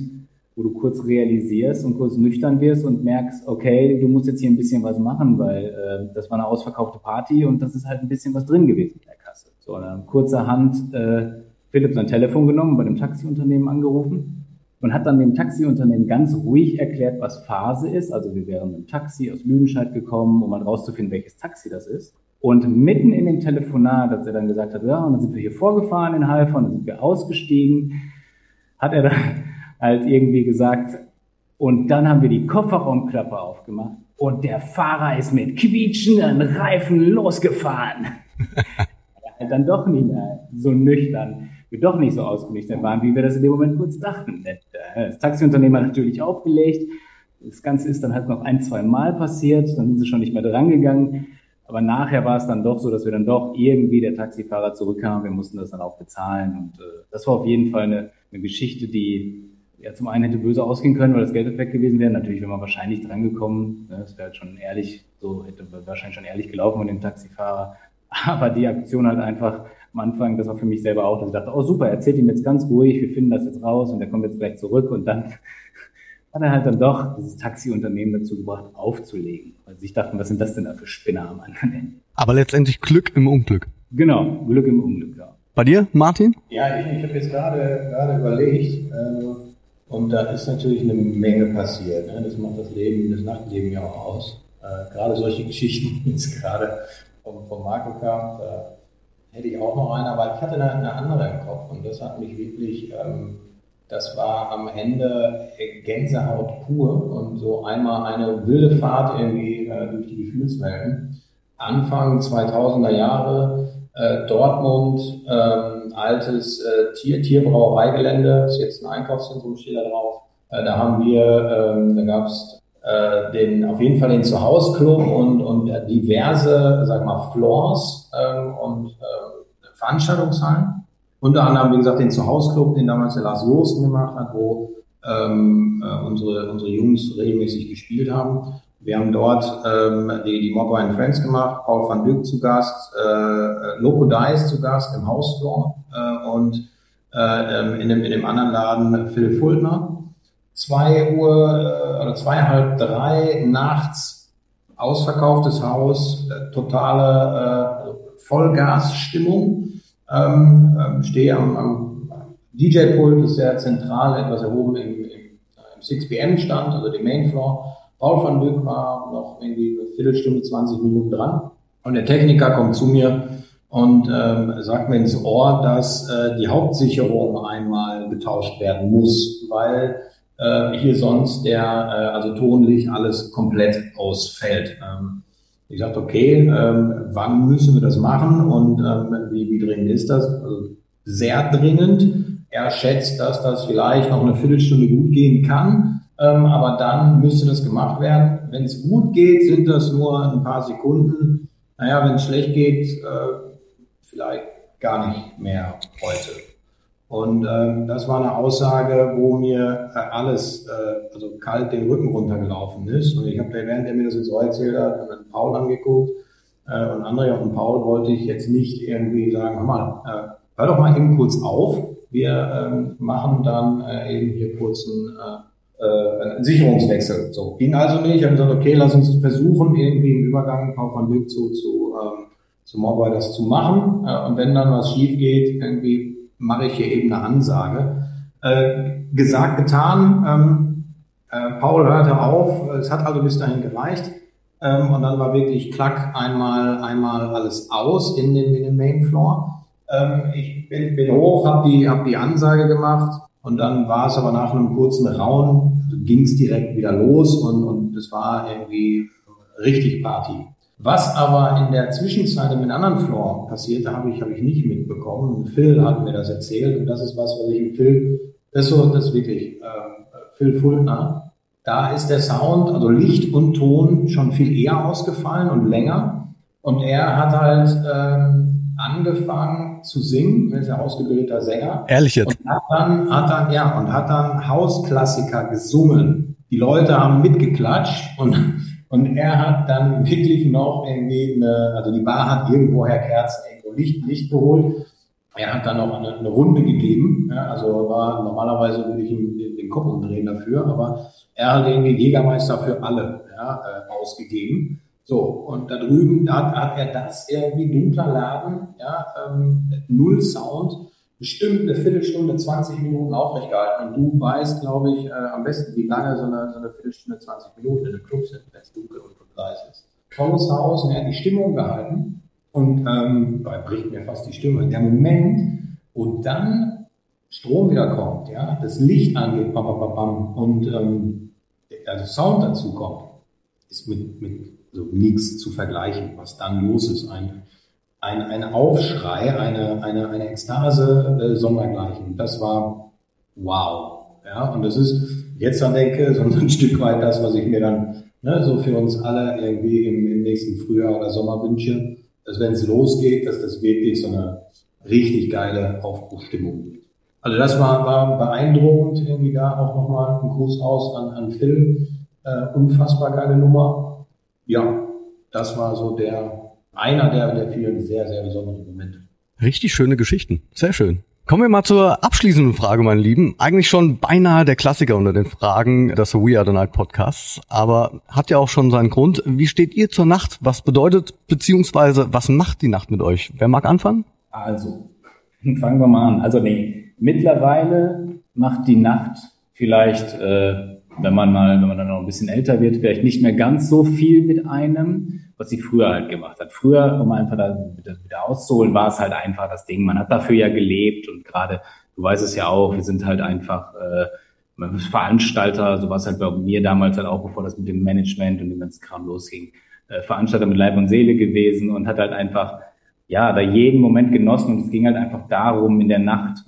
wo du kurz realisierst und kurz nüchtern wirst und merkst, okay, du musst jetzt hier ein bisschen was machen, weil äh, das war eine ausverkaufte Party und das ist halt ein bisschen was drin gewesen in der Kasse. So, und dann kurzerhand äh, Philipp sein Telefon genommen, bei dem Taxiunternehmen angerufen und hat dann dem Taxiunternehmen ganz ruhig erklärt, was Phase ist. Also wir wären mit dem Taxi aus Lüdenscheid gekommen, um mal rauszufinden, welches Taxi das ist. Und mitten in dem Telefonat, als er dann gesagt hat, ja, und dann sind wir hier vorgefahren in Haifa und dann sind wir ausgestiegen, hat er dann halt irgendwie gesagt, und dann haben wir die Kofferraumklappe aufgemacht und der Fahrer ist mit quietschenden Reifen losgefahren. dann doch nicht mehr so nüchtern, wir doch nicht so ausgenüchtert waren, wie wir das in dem Moment kurz dachten. Das Taxiunternehmen hat natürlich aufgelegt. Das Ganze ist dann halt noch ein, zwei Mal passiert, dann sind sie schon nicht mehr drangegangen. Aber nachher war es dann doch so, dass wir dann doch irgendwie der Taxifahrer zurückkam. Wir mussten das dann auch bezahlen. Und äh, das war auf jeden Fall eine, eine Geschichte, die ja zum einen hätte böse ausgehen können, weil das Geld weg gewesen wäre. Natürlich wäre man wahrscheinlich drangekommen. Ne? Das wäre halt schon ehrlich, so hätte wahrscheinlich schon ehrlich gelaufen von dem Taxifahrer. Aber die Aktion halt einfach am Anfang, das war für mich selber auch, dass ich dachte, oh super, erzählt ihm jetzt ganz ruhig, wir finden das jetzt raus und er kommt jetzt gleich zurück und dann hat er halt dann doch dieses Taxiunternehmen dazu gebracht, aufzulegen. Weil sie sich dachten, was sind das denn da für Spinner am anderen Ende? Aber letztendlich Glück im Unglück. Genau, Glück im Unglück, ja. Bei dir, Martin? Ja, ich, ich habe jetzt gerade gerade überlegt, äh, und da ist natürlich eine Menge passiert. Ne? Das macht das Leben, das Nachtleben ja auch aus. Äh, gerade solche Geschichten, wie es gerade vom, vom Marco kam, da hätte ich auch noch eine, aber ich hatte eine, eine andere im Kopf und das hat mich wirklich ähm, das war am Ende Gänsehaut pur und so einmal eine wilde Fahrt irgendwie äh, durch die Gefühlswelten. Anfang 2000er Jahre, äh, Dortmund, ähm, altes äh, Tier, Tierbrauereigelände, ist jetzt ein Einkaufszentrum, steht da drauf. Äh, da haben wir, ähm, da gab's äh, den, auf jeden Fall den Zuhause-Club und, und diverse, sag mal, Floors ähm, und äh, Veranstaltungshallen. Unter anderem, wie gesagt, den Zuhausclub, den damals der Lars Josten gemacht hat, wo ähm, äh, unsere, unsere Jungs regelmäßig gespielt haben. Wir haben dort ähm, die, die Mobile and Friends gemacht, Paul van Dyck zu Gast, äh, Loco Dice zu Gast im Hausfloor äh, und äh, ähm, in, dem, in dem anderen Laden Philipp Fultner. Zwei Uhr äh, oder zwei, halb drei nachts ausverkauftes Haus, äh, totale äh, Vollgasstimmung ähm, ähm, stehe am, am DJ-Pult, ist sehr zentral, etwas erhoben im, im, im 6pm-Stand, also dem Mainfloor. Paul van Dyck war noch irgendwie eine Viertelstunde, 20 Minuten dran. Und der Techniker kommt zu mir und ähm, sagt mir ins Ohr, dass äh, die Hauptsicherung einmal getauscht werden muss, weil äh, hier sonst der, äh, also tonlich alles komplett ausfällt. Ähm, ich sagte, okay, ähm, wann müssen wir das machen und ähm, wie, wie dringend ist das? Also sehr dringend. Er schätzt, dass das vielleicht noch eine Viertelstunde gut gehen kann, ähm, aber dann müsste das gemacht werden. Wenn es gut geht, sind das nur ein paar Sekunden. Naja, wenn es schlecht geht, äh, vielleicht gar nicht mehr heute. Und ähm, das war eine Aussage, wo mir äh, alles äh, also kalt den Rücken runtergelaufen ist. Und ich habe, während er mir das jetzt so erzählt hat, dann Paul angeguckt. Äh, und Andrea und Paul wollte ich jetzt nicht irgendwie sagen, hör mal, äh, hör doch mal eben kurz auf. Wir ähm, machen dann äh, eben hier kurz einen, äh, einen Sicherungswechsel. So ging also nicht. Ich habe gesagt, okay, lass uns versuchen, irgendwie im Übergang Paul von Glück zu, zu, ähm, zu Mobile das zu machen. Äh, und wenn dann was schief geht, irgendwie mache ich hier eben eine Ansage. Äh, gesagt, getan. Ähm, äh, Paul hörte auf. Es hat also bis dahin gereicht. Ähm, und dann war wirklich klack einmal, einmal alles aus in dem, in dem Main Floor. Ähm, ich bin, bin hoch, habe die, hab die Ansage gemacht und dann war es aber nach einem kurzen Raun, ging es direkt wieder los und, und es war irgendwie richtig Party. Was aber in der Zwischenzeit im anderen Floor passierte, habe ich, hab ich nicht mitbekommen. Phil hat mir das erzählt und das ist was, was ich im Phil, das ist so, das ist wirklich, äh, Phil Fultner. Da ist der Sound, also Licht und Ton schon viel eher ausgefallen und länger. Und er hat halt ähm, angefangen zu singen, er ist ja ausgebildeter Sänger. Ehrlich jetzt? Und hat dann, hat dann, ja, und hat dann Hausklassiker gesungen. Die Leute haben mitgeklatscht und und er hat dann wirklich noch irgendwie eine, also die Bar hat irgendwoher Kerzen, irgendwo Licht, Licht geholt. Er hat dann noch eine, eine Runde gegeben. Ja, also war normalerweise würde ich ihm den, Kopf umdrehen dafür, aber er hat irgendwie Jägermeister für alle ja, äh, ausgegeben. So, und da drüben da hat er das irgendwie dunkler Laden, ja, ähm, null Sound bestimmt eine Viertelstunde, 20 Minuten aufrecht gehalten. Und du weißt, glaube ich, äh, am besten, wie lange so eine, so eine Viertelstunde, 20 Minuten in einem Club sind, wenn es dunkel und leise ist. Volles Haus und er hat die Stimmung gehalten und ähm, da bricht mir fast die Stimme. Der Moment, wo dann Strom wieder kommt, ja, das Licht angeht, bam, bam, bam, und ähm, also Sound dazu kommt, ist mit, mit so nichts zu vergleichen, was dann los ist. Ein ein, ein Aufschrei, eine, eine, eine Ekstase äh, sondergleichen. Das war wow. Ja, und das ist jetzt dann denke, so ein Stück weit das, was ich mir dann ne, so für uns alle irgendwie im, im nächsten Frühjahr oder Sommer wünsche, dass wenn es losgeht, dass das wirklich so eine richtig geile Aufbruchstimmung gibt. Also das war, war beeindruckend, irgendwie da auch nochmal ein Gruß aus an, an Phil. Äh, unfassbar geile Nummer. Ja, das war so der, einer der, der vielen sehr, sehr besonderen Momente. Richtig schöne Geschichten. Sehr schön. Kommen wir mal zur abschließenden Frage, meine Lieben. Eigentlich schon beinahe der Klassiker unter den Fragen des We Are the Night Podcasts, aber hat ja auch schon seinen Grund. Wie steht ihr zur Nacht? Was bedeutet, beziehungsweise was macht die Nacht mit euch? Wer mag anfangen? Also, fangen wir mal an. Also nee, mittlerweile macht die Nacht vielleicht, äh, wenn man mal, wenn man dann noch ein bisschen älter wird, vielleicht nicht mehr ganz so viel mit einem was sie früher halt gemacht hat. Früher, um einfach da wieder auszuholen, war es halt einfach das Ding. Man hat dafür ja gelebt und gerade, du weißt es ja auch, wir sind halt einfach äh, Veranstalter, so war es halt bei mir damals halt auch, bevor das mit dem Management und dem ganzen Kram losging, äh, Veranstalter mit Leib und Seele gewesen und hat halt einfach, ja, da jeden Moment genossen und es ging halt einfach darum, in der Nacht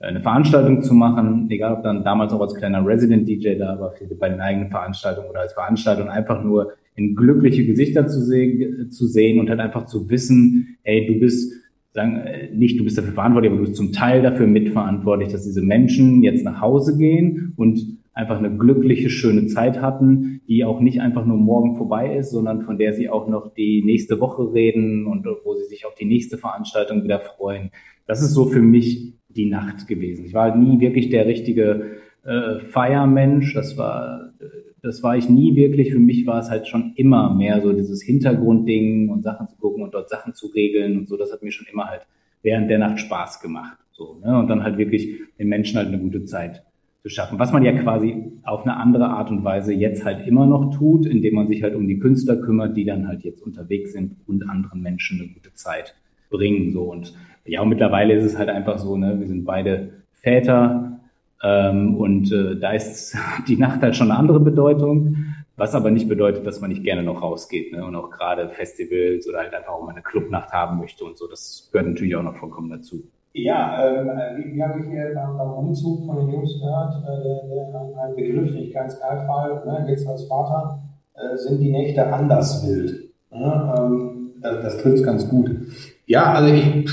äh, eine Veranstaltung zu machen, egal ob dann damals auch als kleiner Resident DJ da war, bei den eigenen Veranstaltungen oder als Veranstaltung einfach nur in glückliche Gesichter zu sehen, zu sehen und halt einfach zu wissen, ey, du bist sagen, äh, nicht du bist dafür verantwortlich, aber du bist zum Teil dafür mitverantwortlich, dass diese Menschen jetzt nach Hause gehen und einfach eine glückliche, schöne Zeit hatten, die auch nicht einfach nur morgen vorbei ist, sondern von der sie auch noch die nächste Woche reden und wo sie sich auf die nächste Veranstaltung wieder freuen. Das ist so für mich die Nacht gewesen. Ich war nie wirklich der richtige äh, Feiermensch. Das war äh, das war ich nie wirklich. Für mich war es halt schon immer mehr so dieses Hintergrundding und Sachen zu gucken und dort Sachen zu regeln und so. Das hat mir schon immer halt während der Nacht Spaß gemacht. So, ne? Und dann halt wirklich den Menschen halt eine gute Zeit zu schaffen. Was man ja quasi auf eine andere Art und Weise jetzt halt immer noch tut, indem man sich halt um die Künstler kümmert, die dann halt jetzt unterwegs sind und anderen Menschen eine gute Zeit bringen. So und ja, und mittlerweile ist es halt einfach so, ne, wir sind beide Väter, ähm, und äh, da ist die Nacht halt schon eine andere Bedeutung, was aber nicht bedeutet, dass man nicht gerne noch rausgeht ne? und auch gerade Festivals oder halt einfach auch mal eine Clubnacht haben möchte und so. Das gehört natürlich auch noch vollkommen dazu. Ja, ähm, wie, wie habe ich hier beim, beim Umzug von den Jungs gehört, äh, ein Begriff, den ich ganz geil fand, ne, jetzt als Vater, äh, sind die Nächte anders wild. Ne? Ähm, das, das trifft ganz gut. Ja, also ich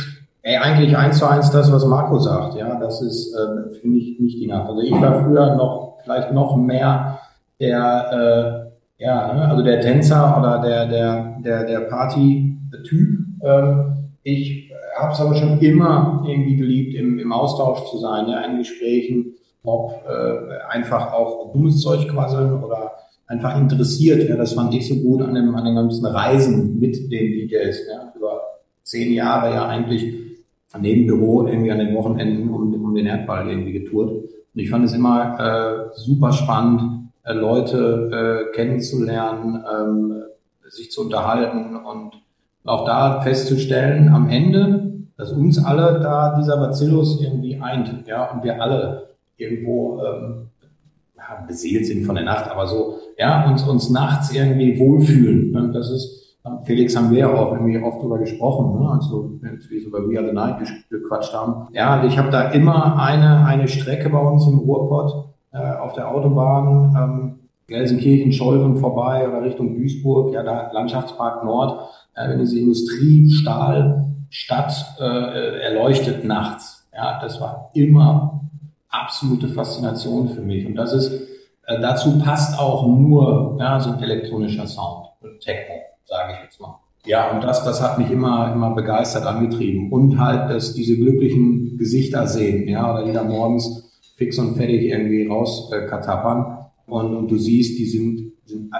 Ey, eigentlich eins zu eins das, was Marco sagt. Ja, das ist, äh, finde ich, nicht die Nacht. Also ich war früher noch, vielleicht noch mehr der, äh, ja, ne, also der Tänzer oder der, der, der, der Party-Typ. Ähm, ich habe es aber schon immer irgendwie geliebt, im, im Austausch zu sein, ja, in Gesprächen, ob äh, einfach auch dummes Zeug quasseln oder einfach interessiert. Ja, das fand ich so gut an, dem, an den ganzen Reisen mit den DJs. Ja, über zehn Jahre ja eigentlich neben Büro irgendwie an den Wochenenden um, um den Erdball irgendwie getourt. Und ich fand es immer äh, super spannend, äh, Leute äh, kennenzulernen, ähm, sich zu unterhalten und auch da festzustellen am Ende, dass uns alle da dieser Bacillus irgendwie eint, ja, und wir alle irgendwo ähm, ja, beseelt sind von der Nacht, aber so, ja, uns, uns nachts irgendwie wohlfühlen. Ne? Das ist Felix haben wir ja auch irgendwie oft drüber gesprochen, ne? also als wir so bei We Are the Night gequatscht haben. Ja, ich habe da immer eine, eine Strecke bei uns im Ruhrpott äh, auf der Autobahn, ähm, Gelsenkirchen, Scholven vorbei oder Richtung Duisburg, ja, da Landschaftspark Nord, äh, diese Industriestahlstadt äh, erleuchtet nachts. Ja, das war immer absolute Faszination für mich. Und das ist, äh, dazu passt auch nur ja, so ein elektronischer Sound, Techno sage ich jetzt mal. Ja, und das, das hat mich immer, immer begeistert angetrieben. Und halt, dass diese glücklichen Gesichter sehen, ja, oder die da morgens fix und fertig irgendwie rauskatappern. Äh, und, und du siehst, die sind, sind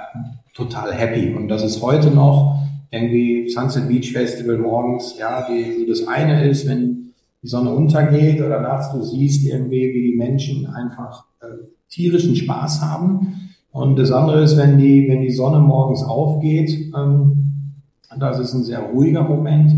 total happy. Und das ist heute noch irgendwie Sunset Beach Festival morgens, ja, die, das eine ist, wenn die Sonne untergeht oder nachts du siehst irgendwie, wie die Menschen einfach äh, tierischen Spaß haben und das andere ist, wenn die, wenn die Sonne morgens aufgeht, ähm, das ist ein sehr ruhiger Moment,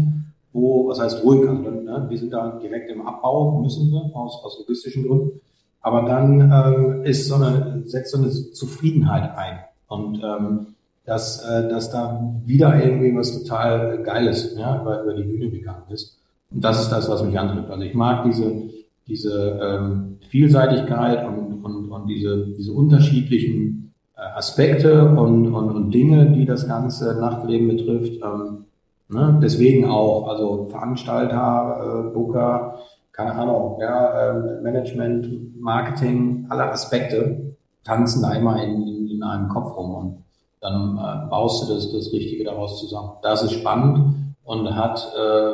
wo, was heißt ruhig, also, ne, wir sind da direkt im Abbau, müssen wir, aus, aus logistischen Gründen. Aber dann ähm, ist so eine, setzt so eine Zufriedenheit ein. Und ähm, dass, äh, dass da wieder irgendwie was total Geiles ja, über, über die Bühne gegangen ist. Und das ist das, was mich antritt. Also ich mag diese, diese ähm, Vielseitigkeit und, und, und diese, diese unterschiedlichen Aspekte und, und, und Dinge, die das ganze Nachtleben betrifft. Ähm, ne? Deswegen auch, also Veranstalter, äh, Booker, keine Ahnung, ja, äh, Management, Marketing, alle Aspekte tanzen da immer in, in, in einem Kopf rum und dann äh, baust du das, das Richtige daraus zusammen. Das ist spannend und hat äh,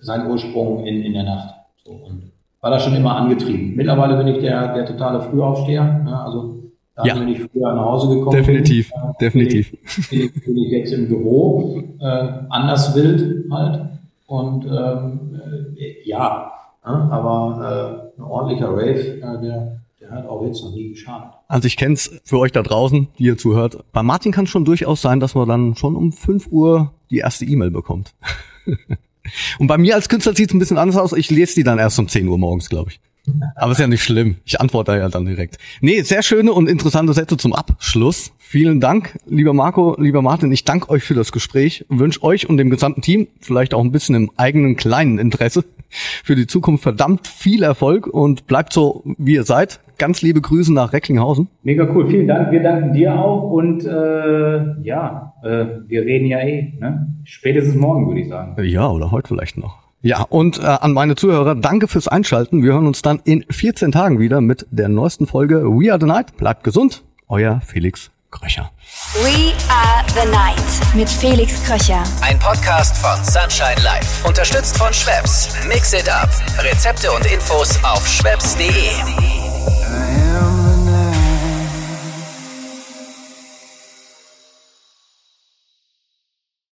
seinen Ursprung in, in der Nacht. So, und war da schon immer angetrieben. Mittlerweile bin ich der, der totale Frühaufsteher. Ja, also da Ja. bin ich früher nach Hause gekommen. Definitiv, bin, definitiv. Bin ich, bin ich jetzt im Büro, äh, anders wild halt. Und ähm, äh, ja, äh, aber ein ordentlicher Rave, äh, der, der hat auch jetzt noch nie geschadet. Also ich kenn's für euch da draußen, die ihr zuhört. Bei Martin kann es schon durchaus sein, dass man dann schon um 5 Uhr die erste E-Mail bekommt. Und bei mir als Künstler sieht's ein bisschen anders aus. Ich lese die dann erst um 10 Uhr morgens, glaube ich. Aber ist ja nicht schlimm. Ich antworte ja dann direkt. Nee, sehr schöne und interessante Sätze zum Abschluss. Vielen Dank, lieber Marco, lieber Martin. Ich danke euch für das Gespräch. Wünsche euch und dem gesamten Team vielleicht auch ein bisschen im eigenen kleinen Interesse für die Zukunft verdammt viel Erfolg und bleibt so, wie ihr seid. Ganz liebe Grüße nach Recklinghausen. Mega cool, vielen Dank. Wir danken dir auch und äh, ja, äh, wir reden ja eh. Ne? Spätestens morgen, würde ich sagen. Ja, oder heute vielleicht noch. Ja, und äh, an meine Zuhörer, danke fürs Einschalten. Wir hören uns dann in 14 Tagen wieder mit der neuesten Folge We Are the Night. Bleibt gesund, euer Felix Kröcher. We Are the Night mit Felix Kröcher. Ein Podcast von Sunshine Life. Unterstützt von Schwebs. Mix it up. Rezepte und Infos auf schwebs.de.